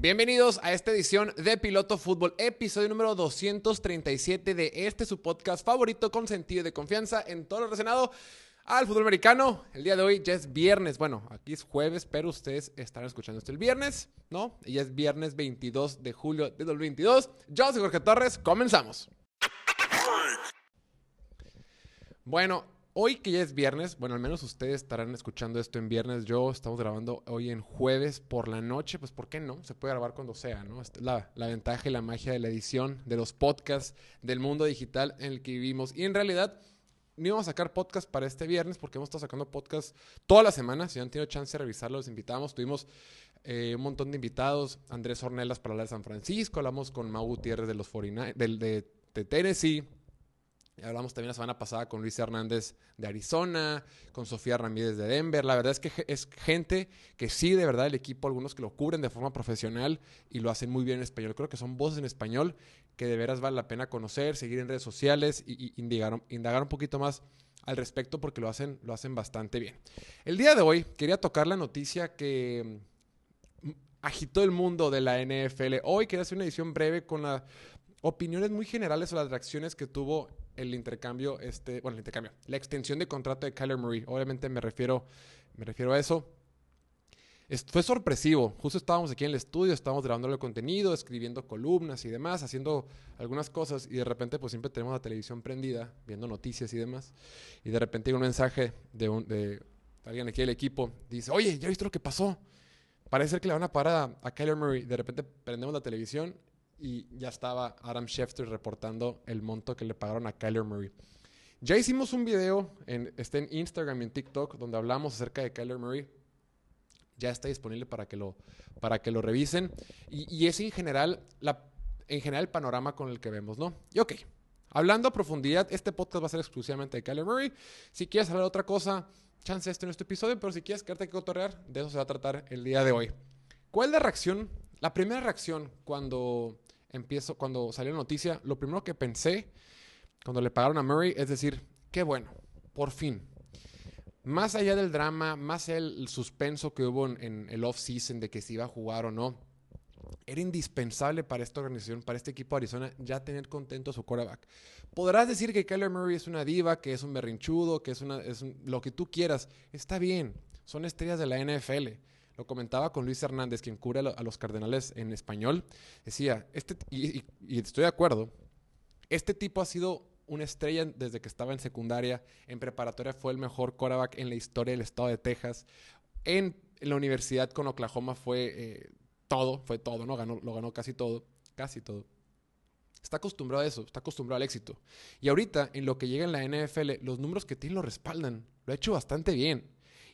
Bienvenidos a esta edición de Piloto Fútbol, episodio número 237 de este su podcast favorito con sentido de confianza en todo lo relacionado al fútbol americano. El día de hoy ya es viernes, bueno, aquí es jueves, pero ustedes estarán escuchando esto el viernes, ¿no? Y ya es viernes 22 de julio de 2022. Yo soy Jorge Torres, comenzamos. Bueno, hoy que ya es viernes, bueno, al menos ustedes estarán escuchando esto en viernes. Yo estamos grabando hoy en jueves por la noche, pues ¿por qué no? Se puede grabar cuando sea, ¿no? Esta es la, la ventaja y la magia de la edición, de los podcasts, del mundo digital en el que vivimos. Y en realidad no íbamos a sacar podcast para este viernes porque hemos estado sacando podcast toda la semana. Si han tenido chance de revisarlo, los invitamos. Tuvimos eh, un montón de invitados. Andrés Ornelas para hablar de San Francisco. Hablamos con Mau Gutiérrez de los 49, del, de, de Tennessee. Hablamos también la semana pasada con Luis Hernández de Arizona, con Sofía Ramírez de Denver. La verdad es que es gente que sí, de verdad, el equipo, algunos que lo cubren de forma profesional y lo hacen muy bien en español. Creo que son voces en español que de veras vale la pena conocer, seguir en redes sociales y, y indagar, un poquito más al respecto porque lo hacen, lo hacen bastante bien. El día de hoy quería tocar la noticia que mm, agitó el mundo de la NFL. Hoy quería hacer una edición breve con las opiniones muy generales o las reacciones que tuvo el intercambio, este, bueno, el intercambio, la extensión de contrato de Kyler Murray. Obviamente me refiero, me refiero a eso. Fue sorpresivo. Justo estábamos aquí en el estudio, estábamos grabando el contenido, escribiendo columnas y demás, haciendo algunas cosas y de repente pues siempre tenemos la televisión prendida, viendo noticias y demás. Y de repente hay un mensaje de, un, alguien aquí del equipo, dice, oye, ¿ya viste lo que pasó? Parece que le van a parar a, a Kyler Murray. De repente prendemos la televisión y ya estaba Adam Schefter reportando el monto que le pagaron a Kyler Murray. Ya hicimos un video, en, está Instagram y en TikTok, donde hablamos acerca de Kyler Murray. Ya está disponible para que lo, para que lo revisen. Y, y es en general, la, en general el panorama con el que vemos, ¿no? Y ok, hablando a profundidad, este podcast va a ser exclusivamente de Kyler Murray. Si quieres hablar de otra cosa, chance este en este episodio, pero si quieres quedarte que cotorrear, de eso se va a tratar el día de hoy. ¿Cuál es la reacción? La primera reacción cuando empiezo, cuando salió la noticia, lo primero que pensé cuando le pagaron a Murray es decir, qué bueno, por fin. Más allá del drama, más del suspenso que hubo en, el off-season de que si iba a jugar o no, era indispensable para esta organización, para este equipo de Arizona, ya tener contento a su quarterback. Podrás decir que Kyler Murray es una diva, que es un berrinchudo, que es, una, es lo que tú quieras. Está bien, son estrellas de la NFL. Lo comentaba con Luis Hernández, quien cura a los Cardenales en español. Decía, este, y, estoy de acuerdo, este tipo ha sido una estrella desde que estaba en secundaria. En preparatoria fue el mejor quarterback en la historia del estado de Texas. En, en la universidad con Oklahoma fue eh, todo, fue todo, ¿no? Ganó, lo ganó casi todo, casi todo. Está acostumbrado a eso, está acostumbrado al éxito. Y ahorita, en lo que llega en la NFL, los números que tiene lo respaldan. Lo ha hecho bastante bien.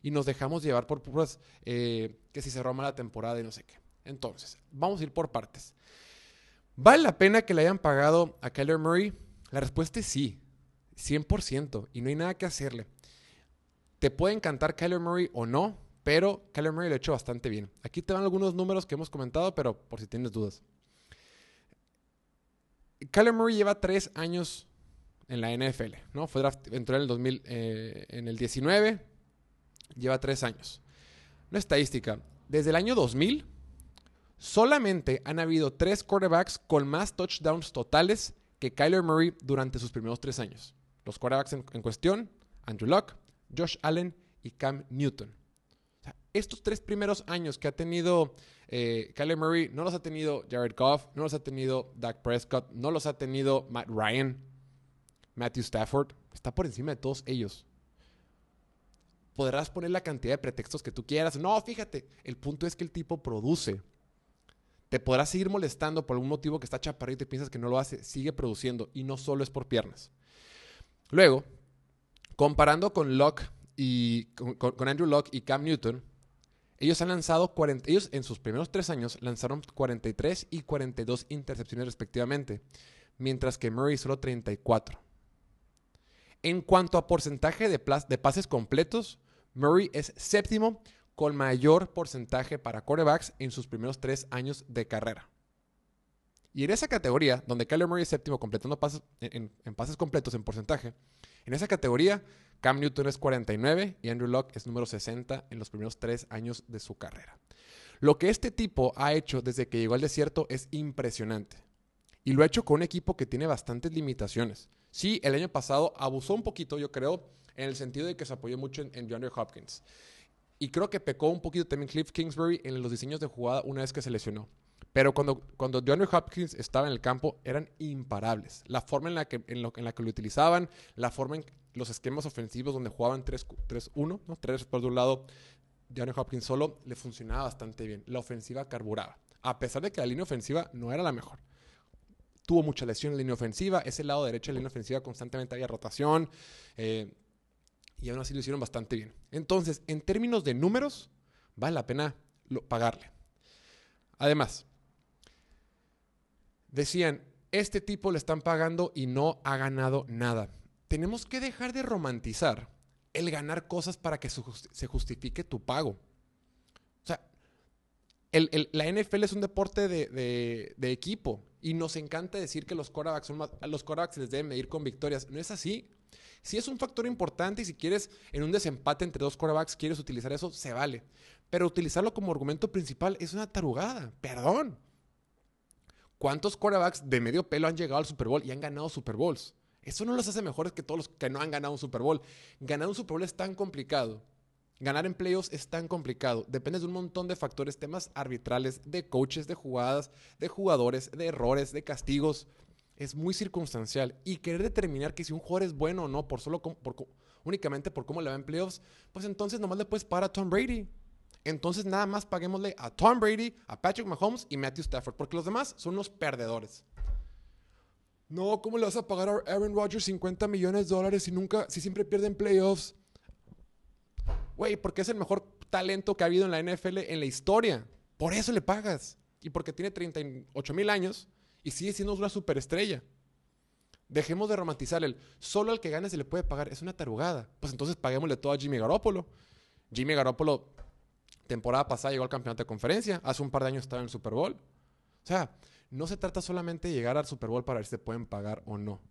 Y nos dejamos llevar por puras, eh, que si cerró la temporada y no sé qué. Entonces, vamos a ir por partes. ¿Vale la pena que le hayan pagado a Kyler Murray? La respuesta es sí, 100%, y no hay nada que hacerle. Te puede encantar Kyler Murray o no, pero Kyler Murray lo ha hecho bastante bien. Aquí te van algunos números que hemos comentado, pero por si tienes dudas. Kyler Murray lleva tres años en la NFL, ¿no? Fue draft, entró en el 2000, eh, en el 19, lleva tres años. Una estadística, desde el año 2000, solamente han habido tres quarterbacks con más touchdowns totales que Kyler Murray durante sus primeros tres años. Los quarterbacks en, cuestión, Andrew Luck, Josh Allen y Cam Newton. O sea, estos tres primeros años que ha tenido eh, Kyler Murray, no los ha tenido Jared Goff, no los ha tenido Dak Prescott, no los ha tenido Matt Ryan, Matthew Stafford. Está por encima de todos ellos. Podrás poner la cantidad de pretextos que tú quieras. No, fíjate, el punto es que el tipo produce. Te podrás seguir molestando por algún motivo que está chaparrito y piensas que no lo hace. Sigue produciendo y no solo es por piernas. Luego, comparando con Locke y con, Andrew Locke y Cam Newton, ellos han lanzado 40, ellos en sus primeros tres años lanzaron 43 y 42 intercepciones respectivamente, mientras que Murray solo 34. En cuanto a porcentaje de pases completos, Murray es séptimo con mayor porcentaje para quarterbacks en sus primeros tres años de carrera. Y en esa categoría, donde Kyler Murray es séptimo completando pases, en, en, pases completos en porcentaje, en esa categoría Cam Newton es 49 y Andrew Locke es número 60 en los primeros tres años de su carrera. Lo que este tipo ha hecho desde que llegó al desierto es impresionante. Y lo ha hecho con un equipo que tiene bastantes limitaciones. Sí, el año pasado abusó un poquito, yo creo, en el sentido de que se apoyó mucho en, en DeAndre Hopkins. Y creo que pecó un poquito también Cliff Kingsbury en los diseños de jugada una vez que se lesionó. Pero cuando, cuando DeAndre Hopkins estaba en el campo, eran imparables. La forma en la que, en lo, en la, que lo utilizaban, la forma en los esquemas ofensivos donde jugaban 3-1, ¿no? 3 por de un lado, DeAndre Hopkins solo, le funcionaba bastante bien. La ofensiva carburaba. A pesar de que la línea ofensiva no era la mejor. Tuvo mucha lesión en la línea ofensiva. Ese lado derecho de la línea ofensiva constantemente había rotación. Eh, y aún así lo hicieron bastante bien. Entonces, en términos de números, vale la pena pagarle. Además, decían, este tipo le están pagando y no ha ganado nada. Tenemos que dejar de romantizar el ganar cosas para que se justifique tu pago. O sea, la NFL es un deporte de, equipo y nos encanta decir que los quarterbacks, son más, los quarterbacks les deben medir con victorias. No es así. Si es un factor importante y si quieres en un desempate entre dos quarterbacks, quieres utilizar eso, se vale. Pero utilizarlo como argumento principal es una tarugada. Perdón. ¿Cuántos quarterbacks de medio pelo han llegado al Super Bowl y han ganado Super Bowls? Eso no los hace mejores que todos los que no han ganado un Super Bowl. Ganar un Super Bowl es tan complicado. Ganar en playoffs es tan complicado. Depende de un montón de factores, temas arbitrales, de coaches, de jugadas, de jugadores, de errores, de castigos. Es muy circunstancial. Y querer determinar que si un jugador es bueno o no, por solo por, únicamente por cómo le va en playoffs, pues entonces nomás le puedes pagar a Tom Brady. Entonces nada más paguémosle a Tom Brady, a Patrick Mahomes y Matthew Stafford, porque los demás son unos perdedores. No, ¿cómo le vas a pagar a Aaron Rodgers 50 millones de dólares si nunca, si siempre pierden playoffs? Güey, porque es el mejor talento que ha habido en la NFL en la historia. Por eso le pagas. Y porque tiene 38 mil años y sigue siendo una superestrella. Dejemos de romantizar el solo al que gane se le puede pagar. Es una tarugada. Pues entonces paguémosle todo a Jimmy Garoppolo. Jimmy Garoppolo, temporada pasada llegó al campeonato de conferencia. Hace un par de años estaba en el Super Bowl. O sea, no se trata solamente de llegar al Super Bowl para ver si se pueden pagar o no.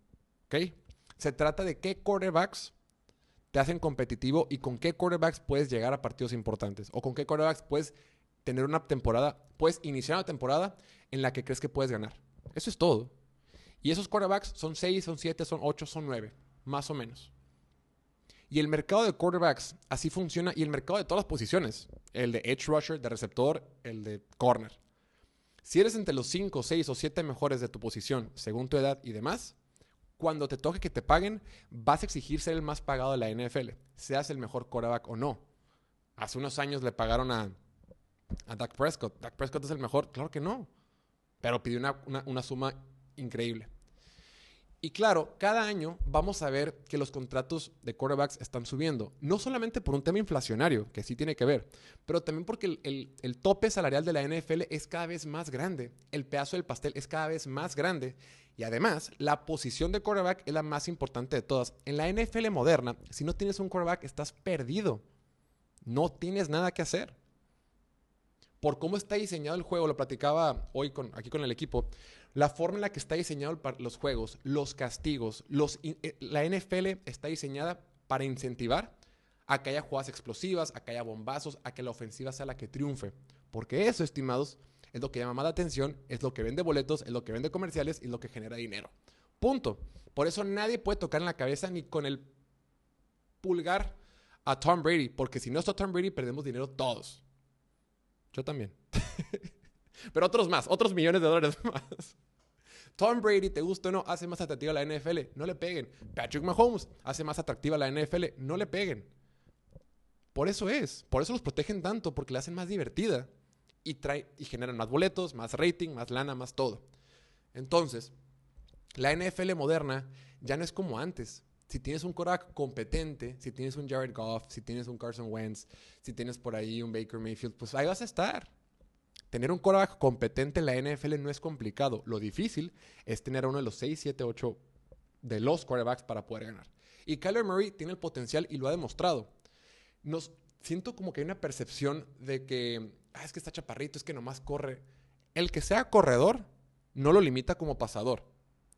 Se trata de qué quarterbacks te hacen competitivo y con qué quarterbacks puedes llegar a partidos importantes. O con qué quarterbacks puedes tener una temporada, puedes iniciar una temporada en la que crees que puedes ganar. Eso es todo. Y esos quarterbacks son 6, son 7, son 8, son 9, más o menos. Y el mercado de quarterbacks así funciona y el mercado de todas las posiciones. El de edge rusher, de receptor, el de corner. Si eres entre los 5, 6 o 7 mejores de tu posición, según tu edad y demás, cuando te toque que te paguen, vas a exigir ser el más pagado de la NFL, seas el mejor quarterback o no. Hace unos años le pagaron a, a Dak Prescott. ¿Dak Prescott es el mejor? Claro que no. Pero pidió una, una, suma increíble. Y claro, cada año vamos a ver que los contratos de quarterbacks están subiendo. No solamente por un tema inflacionario, que sí tiene que ver, pero también porque el, el, el, tope salarial de la NFL es cada vez más grande. El pedazo del pastel es cada vez más grande. Y además, la posición de quarterback es la más importante de todas. En la NFL moderna, si no tienes un quarterback, estás perdido. No tienes nada que hacer por cómo está diseñado el juego, lo platicaba hoy con, aquí con el equipo, la forma en la que está diseñado los juegos, los castigos, eh, la NFL está diseñada para incentivar a que haya jugadas explosivas, a que haya bombazos, a que la ofensiva sea la que triunfe. Porque eso, estimados, es lo que llama más la atención, es lo que vende boletos, es lo que vende comerciales y es lo que genera dinero. Punto. Por eso nadie puede tocar en la cabeza ni con el pulgar a Tom Brady, porque si no está Tom Brady perdemos dinero todos. Yo también. Pero otros más, otros millones de dólares más. Tom Brady, te gusta o no, hace más atractiva la NFL. No le peguen. Patrick Mahomes hace más atractiva la NFL. No le peguen. Por eso es. Por eso los protegen tanto, porque la hacen más divertida. Y, trae, y generan más boletos, más rating, más lana, más todo. Entonces, la NFL moderna ya no es como antes. Si tienes un quarterback competente, si tienes un Jared Goff, si tienes un Carson Wentz, si tienes por ahí un Baker Mayfield, pues ahí vas a estar. Tener un quarterback competente en la NFL no es complicado. Lo difícil es tener uno de los 6, 7, 8 de los quarterbacks para poder ganar. Y Kyler Murray tiene el potencial y lo ha demostrado. Nos siento como que hay una percepción de que ah, es que está chaparrito, es que nomás corre. El que sea corredor no lo limita como pasador.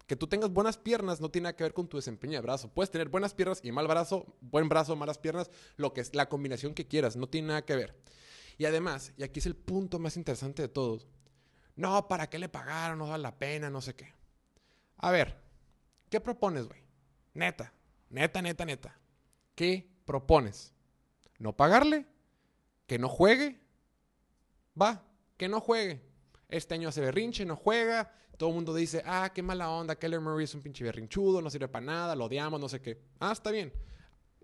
Que tú tengas buenas piernas no tiene nada que ver con tu desempeño de brazo. Puedes tener buenas piernas y mal brazo, buen brazo, malas piernas, lo que es la combinación que quieras, no tiene nada que ver. Y además, y aquí es el punto más interesante de todos, no, ¿para qué le pagaron? No vale la pena, no sé qué. A ver, ¿qué propones, güey? Neta, neta, neta, neta. ¿Qué propones? ¿No pagarle? ¿Que no juegue? Va, que no juegue. Este año hace berrinche, no juega. Todo el mundo dice, ah, qué mala onda, Keller Murray es un pinche berrinchudo, no sirve para nada, lo odiamos, no sé qué. Ah, está bien.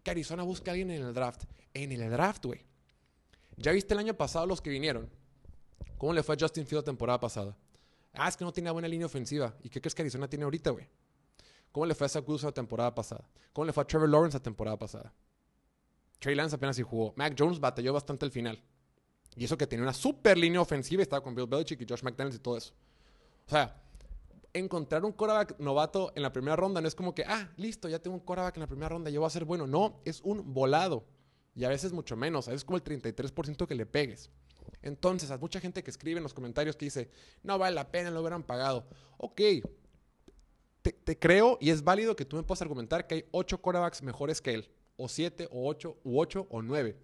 Que Arizona busque a alguien en el draft. En el draft, güey. ¿Ya viste el año pasado los que vinieron? ¿Cómo le fue a Justin Field la temporada pasada? Ah, es que no tenía buena línea ofensiva. ¿Y qué crees que Arizona tiene ahorita, güey? ¿Cómo le fue a Zach la temporada pasada? ¿Cómo le fue a Trevor Lawrence la temporada pasada? Trey Lance apenas sí jugó. Mac Jones batalló bastante al final. Y eso que tenía una super línea ofensiva y estaba con Bill Belichick y Josh McDaniels y todo eso. O sea, encontrar un quarterback novato en la primera ronda no es como que, ah, listo, ya tengo un quarterback en la primera ronda, yo voy a ser bueno. No, es un volado. Y a veces mucho menos. Es como el 33% que le pegues. Entonces, hay mucha gente que escribe en los comentarios que dice, no vale la pena, lo hubieran pagado. Ok, te, creo y es válido que tú me puedas argumentar que hay ocho quarterbacks mejores que él. O siete, o ocho, u ocho, o nueve.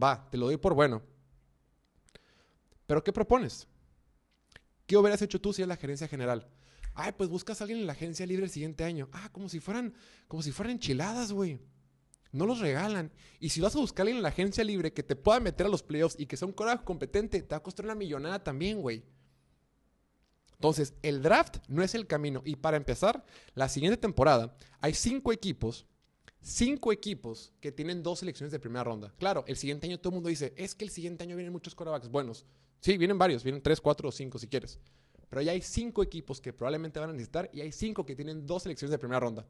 Va, te lo doy por bueno. Pero ¿qué propones? ¿Qué hubieras hecho tú si es la gerencia general? Ay, pues buscas a alguien en la agencia libre el siguiente año. Ah, como si fueran, como si fueran enchiladas, güey. No los regalan. Y si vas a buscar a alguien en la agencia libre que te pueda meter a los playoffs y que sea un coraje competente, te va a costar una millonada también, güey. Entonces, el draft no es el camino. Y para empezar, la siguiente temporada hay cinco equipos, cinco equipos que tienen dos selecciones de primera ronda. Claro, el siguiente año todo el mundo dice, es que el siguiente año vienen muchos corebacks buenos. Sí, vienen varios, vienen tres, cuatro o cinco si quieres. Pero ya hay cinco equipos que probablemente van a necesitar y hay cinco que tienen dos selecciones de primera ronda.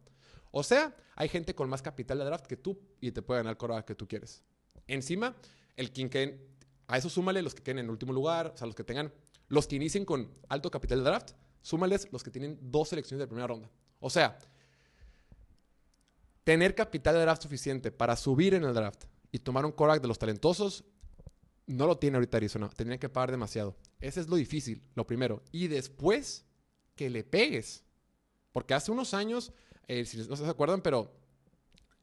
O sea, hay gente con más capital de draft que tú y te puede ganar el coreback que tú quieres. Encima, el quien queden, a eso súmale los que queden en último lugar, o sea, los que tengan los que inicien con alto capital de draft, súmales los que tienen dos selecciones de primera ronda. O sea, tener capital de draft suficiente para subir en el draft y tomar un quarterback de los talentosos, no lo tiene ahorita Arizona. Tendrían que pagar demasiado. Ese es lo difícil, lo primero. Y después, que le pegues. Porque hace unos años, eh, si no se acuerdan, pero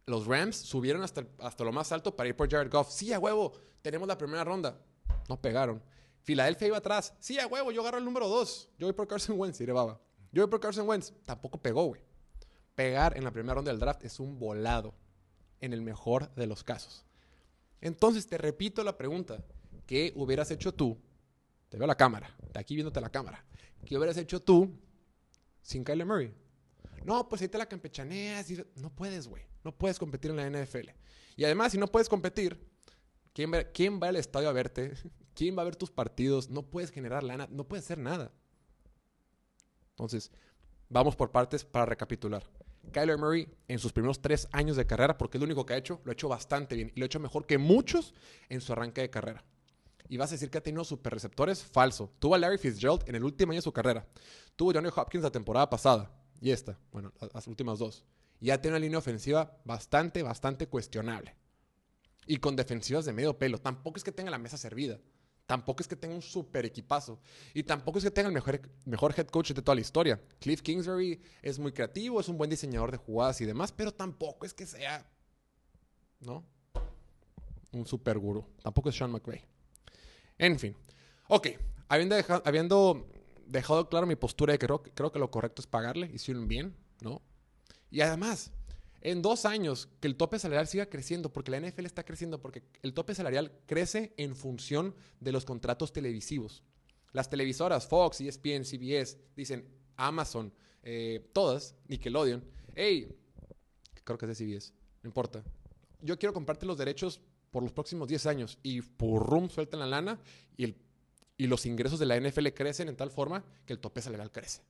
los Rams subieron hasta, hasta lo más alto para ir por Jared Goff. Sí, a huevo, tenemos la primera ronda. No pegaron. Filadelfia iba atrás. Sí, a huevo, yo agarro el número 2. Yo voy por Carson Wentz, diré baba. Yo voy por Carson Wentz. Tampoco pegó, güey. Pegar en la primera ronda del draft es un volado. En el mejor de los casos. Entonces, te repito la pregunta. ¿Qué hubieras hecho tú? Te veo la cámara. De aquí viéndote la cámara. ¿Qué hubieras hecho tú sin Kyler Murray? No, pues ahí te la campechaneas. Y... No puedes, güey. No puedes competir en la NFL. Y además, si no puedes competir, ¿quién va, ¿quién va al estadio a verte? ¿Quién va a ver tus partidos? No puedes generar lana, no puedes hacer nada. Entonces, vamos por partes para recapitular. Kyler Murray en sus primeros tres años de carrera, porque es lo único que ha hecho, lo ha hecho bastante bien y lo ha hecho mejor que muchos en su arranque de carrera. Y vas a decir que ha tenido super receptores, falso. Tuvo a Larry Fitzgerald en el último año de su carrera. Tuvo a Johnny Hopkins la temporada pasada y esta, bueno, las últimas dos. Y ha tenido una línea ofensiva bastante, bastante cuestionable. Y con defensivas de medio pelo. Tampoco es que tenga la mesa servida. Tampoco es que tenga un super equipazo. Y tampoco es que tenga el mejor, mejor head coach de toda la historia. Cliff Kingsbury es muy creativo, es un buen diseñador de jugadas y demás, pero tampoco es que sea, ¿no? Un super gurú. Tampoco es Sean McVay. En fin. Ok, habiendo dejado, claro mi postura de que creo, creo que lo correcto es pagarle, hicieron bien, ¿no? Y además, en dos años que el tope salarial siga creciendo, porque la NFL está creciendo, porque el tope salarial crece en función de los contratos televisivos. Las televisoras, Fox, ESPN, CBS, dicen Amazon, eh, todas, Nickelodeon, hey, creo que es de CBS, no importa. Yo quiero comprarte los derechos por los próximos 10 años y rum sueltan la lana y, el, y los ingresos de la NFL crecen en tal forma que el tope salarial crece.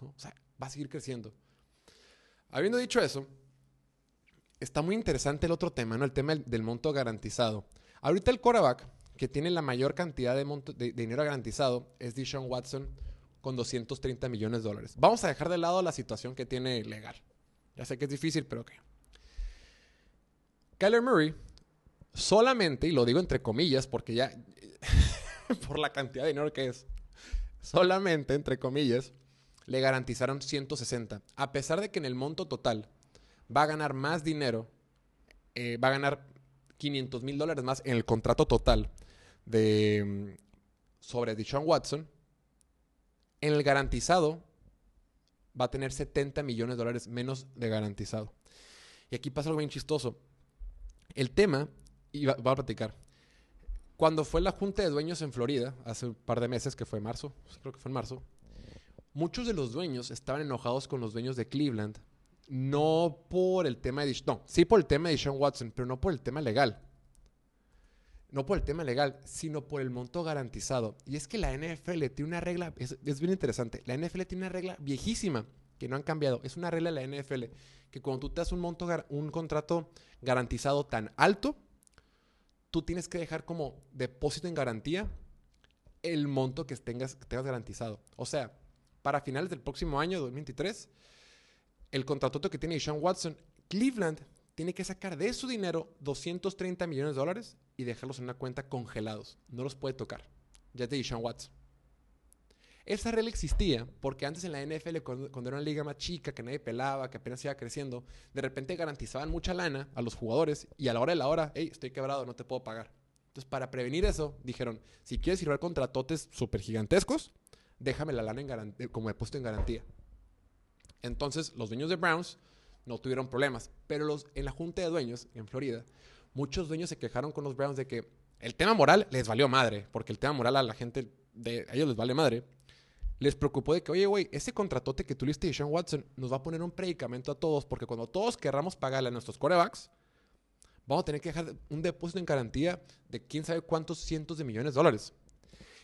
O sea, va a seguir creciendo. Habiendo dicho eso, está muy interesante el otro tema, ¿no? El tema del, monto garantizado. Ahorita el quarterback que tiene la mayor cantidad de, dinero garantizado es Deshaun Watson con 230 millones de dólares. Vamos a dejar de lado la situación que tiene legal. Ya sé que es difícil, pero ok. Kyler Murray solamente, y lo digo entre comillas porque ya, por la cantidad de dinero que es, solamente, entre comillas, le garantizaron 160. A pesar de que en el monto total va a ganar más dinero, eh, va a ganar 500 mil dólares más en el contrato total de, mm, sobre Deshaun Watson, en el garantizado va a tener 70 millones de dólares menos de garantizado. Y aquí pasa algo bien chistoso. El tema, y va, a platicar, cuando fue la junta de dueños en Florida, hace un par de meses, que fue marzo, creo que fue en marzo, muchos de los dueños estaban enojados con los dueños de Cleveland, no por el tema de... No, sí por el tema de Sean Watson, pero no por el tema legal. No por el tema legal, sino por el monto garantizado. Y es que la NFL tiene una regla, es, es bien interesante, la NFL tiene una regla viejísima que no han cambiado. Es una regla de la NFL que cuando tú te das un monto, un contrato garantizado tan alto, tú tienes que dejar como depósito en garantía el monto que tengas, tengas garantizado. O sea, para finales del próximo año, 2023, el contrato que tiene Sean Watson, Cleveland tiene que sacar de su dinero 230 millones de dólares y dejarlos en una cuenta congelados. No los puede tocar. Ya te Sean Watson. Esa regla existía porque antes en la NFL, cuando, era una liga más chica, que nadie pelaba, que apenas iba creciendo, de repente garantizaban mucha lana a los jugadores y a la hora de la hora, hey, estoy quebrado, no te puedo pagar. Entonces, para prevenir eso, dijeron, si quieres firmar contratotes súper gigantescos, déjame la lana en como he puesto en garantía. Entonces, los dueños de Browns no tuvieron problemas, pero los, en la junta de dueños en Florida, muchos dueños se quejaron con los Browns de que el tema moral les valió madre, porque el tema moral a la gente, de, a ellos les vale madre les preocupó de que, oye, güey, ese contratote que tú de Sean Watson nos va a poner un predicamento a todos, porque cuando todos querramos pagarle a nuestros corebacks, vamos a tener que dejar un depósito en garantía de quién sabe cuántos cientos de millones de dólares.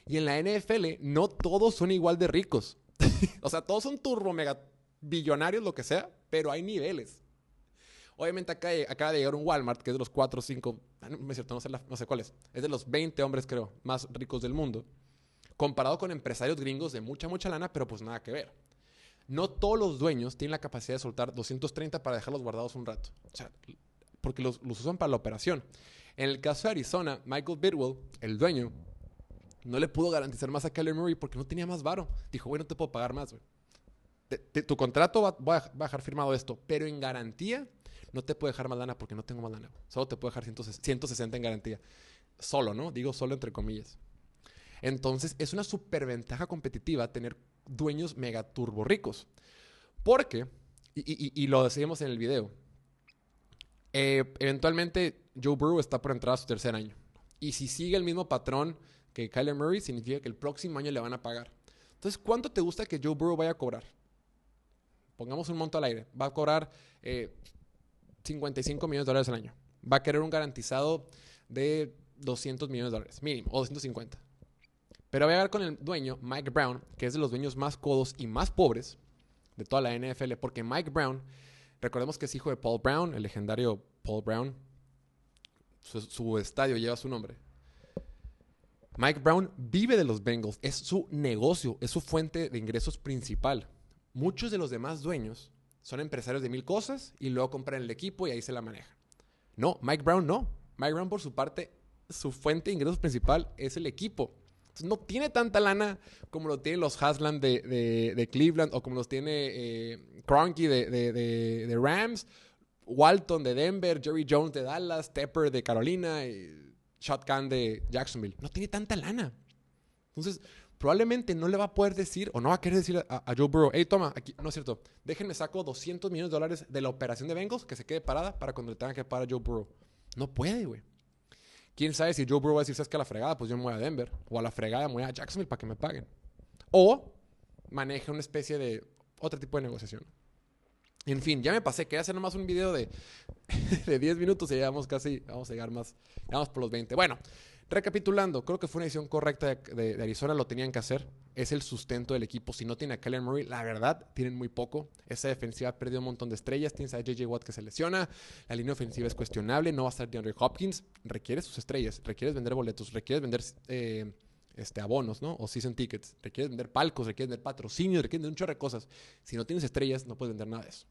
Y en la NFL, no todos son igual de ricos. o sea, todos son turbo mega billonarios, lo que sea, pero hay niveles. Obviamente acá acaba de llegar un Walmart, que es de los 4 o 5, no, es cierto, no sé, cuál es, es de los 20 hombres, creo, más ricos del mundo comparado con empresarios gringos de mucha, mucha lana, pero pues nada que ver. No todos los dueños tienen la capacidad de soltar 230 para dejarlos guardados un rato. O sea, porque los, usan para la operación. En el caso de Arizona, Michael Bidwell, el dueño, no le pudo garantizar más a Keller Murray porque no tenía más varo. Dijo, güey, no te puedo pagar más, güey. tu contrato va, va, a dejar firmado esto, pero en garantía no te puedo dejar más lana porque no tengo más lana. Solo te puedo dejar 160 en garantía. Solo, ¿no? Digo solo entre comillas. Entonces es una superventaja competitiva tener dueños mega turbo ricos. Porque, y, lo decíamos en el video, eh, eventualmente Joe Burrow está por entrar a su tercer año. Y si sigue el mismo patrón que Kyler Murray, significa que el próximo año le van a pagar. Entonces, ¿cuánto te gusta que Joe Burrow vaya a cobrar? Pongamos un monto al aire. Va a cobrar 55 eh, millones de dólares al año. Va a querer un garantizado de 200 millones de dólares, mínimo, o 250. Pero voy a ver con el dueño, Mike Brown, que es de los dueños más codos y más pobres de toda la NFL, porque Mike Brown, recordemos que es hijo de Paul Brown, el legendario Paul Brown, su, estadio lleva su nombre. Mike Brown vive de los Bengals, es su negocio, es su fuente de ingresos principal. Muchos de los demás dueños son empresarios de mil cosas y luego compran el equipo y ahí se la manejan. No, Mike Brown no. Mike Brown por su parte, su fuente de ingresos principal es el equipo no tiene tanta lana como lo tienen los Haslam de, Cleveland o como los tiene eh, Cronky de, Rams, Walton de Denver, Jerry Jones de Dallas, Tepper de Carolina, y Shotgun de Jacksonville. No tiene tanta lana. Entonces, probablemente no le va a poder decir o no va a querer decir a, Joe Burrow, hey, toma, aquí, no es cierto, déjenme saco 200 millones de dólares de la operación de Bengals que se quede parada para cuando le tengan que pagar a Joe Burrow. No puede, güey. ¿Quién sabe si Joe Burrow va a decir, ¿sabes que a la fregada? Pues yo me voy a Denver. O a la fregada me voy a Jacksonville para que me paguen. O maneje una especie de otro tipo de negociación. En fin, ya me pasé. Quería hacer nomás un video de, de 10 minutos y ya vamos casi, vamos a llegar más, vamos por los 20. Bueno, Recapitulando, creo que fue una decisión correcta de, Arizona, lo tenían que hacer. Es el sustento del equipo. Si no tiene a Kyler Murray, la verdad, tienen muy poco. Esa defensiva ha perdido un montón de estrellas. Tienes a JJ Watt que se lesiona. La línea ofensiva es cuestionable. No va a estar DeAndre Hopkins. Requiere sus estrellas. Requieres vender boletos. Requieres vender eh, este, abonos, ¿no? O season tickets. Requieres vender palcos. Requieres vender patrocinios. Requieres vender un chorro de cosas. Si no tienes estrellas, no puedes vender nada de eso.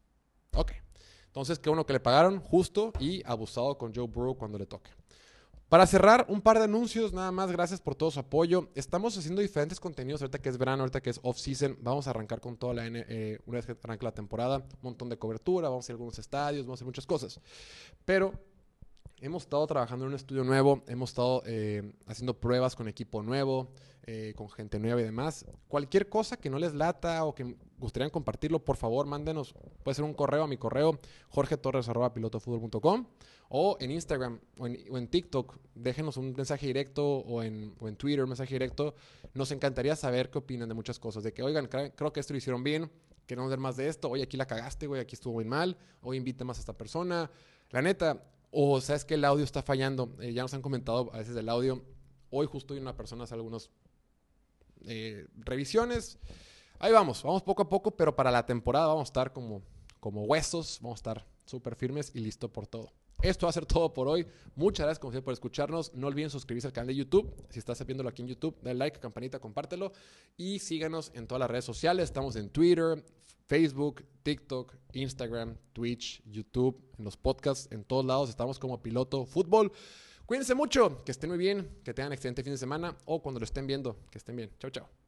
Ok. Entonces, qué bueno que le pagaron justo y abusado con Joe Burrow cuando le toque. Para cerrar, un par de anuncios, nada más, gracias por todo su apoyo. Estamos haciendo diferentes contenidos ahorita que es verano, ahorita que es off-season. Vamos a arrancar con toda la N, eh, una vez que arranque la temporada, un montón de cobertura, vamos a ir a algunos estadios, vamos a hacer muchas cosas. Pero hemos estado trabajando en un estudio nuevo, hemos estado eh, haciendo pruebas con equipo nuevo, eh, con gente nueva y demás. Cualquier cosa que no les lata o que gustarían compartirlo, por favor, mándenos. Puede ser un correo a mi correo, jorgetorres.pilotofutbol.com o en Instagram o en, TikTok. Déjenos un mensaje directo o en, o en Twitter un mensaje directo. Nos encantaría saber qué opinan de muchas cosas. De que, oigan, creo que esto lo hicieron bien, queremos ver más de esto. Oye, aquí la cagaste, güey, aquí estuvo muy mal. Hoy invita más a esta persona. La neta, o sabes que el audio está fallando. Eh, ya nos han comentado a veces del audio. Hoy justo hay una persona hace algunas eh, revisiones. Ahí vamos, vamos poco a poco, pero para la temporada vamos a estar como, como huesos, vamos a estar súper firmes y listo por todo. Esto va a ser todo por hoy. Muchas gracias como siempre por escucharnos. No olviden suscribirse al canal de YouTube. Si estás viéndolo aquí en YouTube, dale like, campanita, compártelo. Y síganos en todas las redes sociales. Estamos en Twitter, Facebook, TikTok, Instagram, Twitch, YouTube, en los podcasts, en todos lados. Estamos como Piloto Fútbol. Cuídense mucho, que estén muy bien, que tengan excelente fin de semana o cuando lo estén viendo, que estén bien. Chao, chao.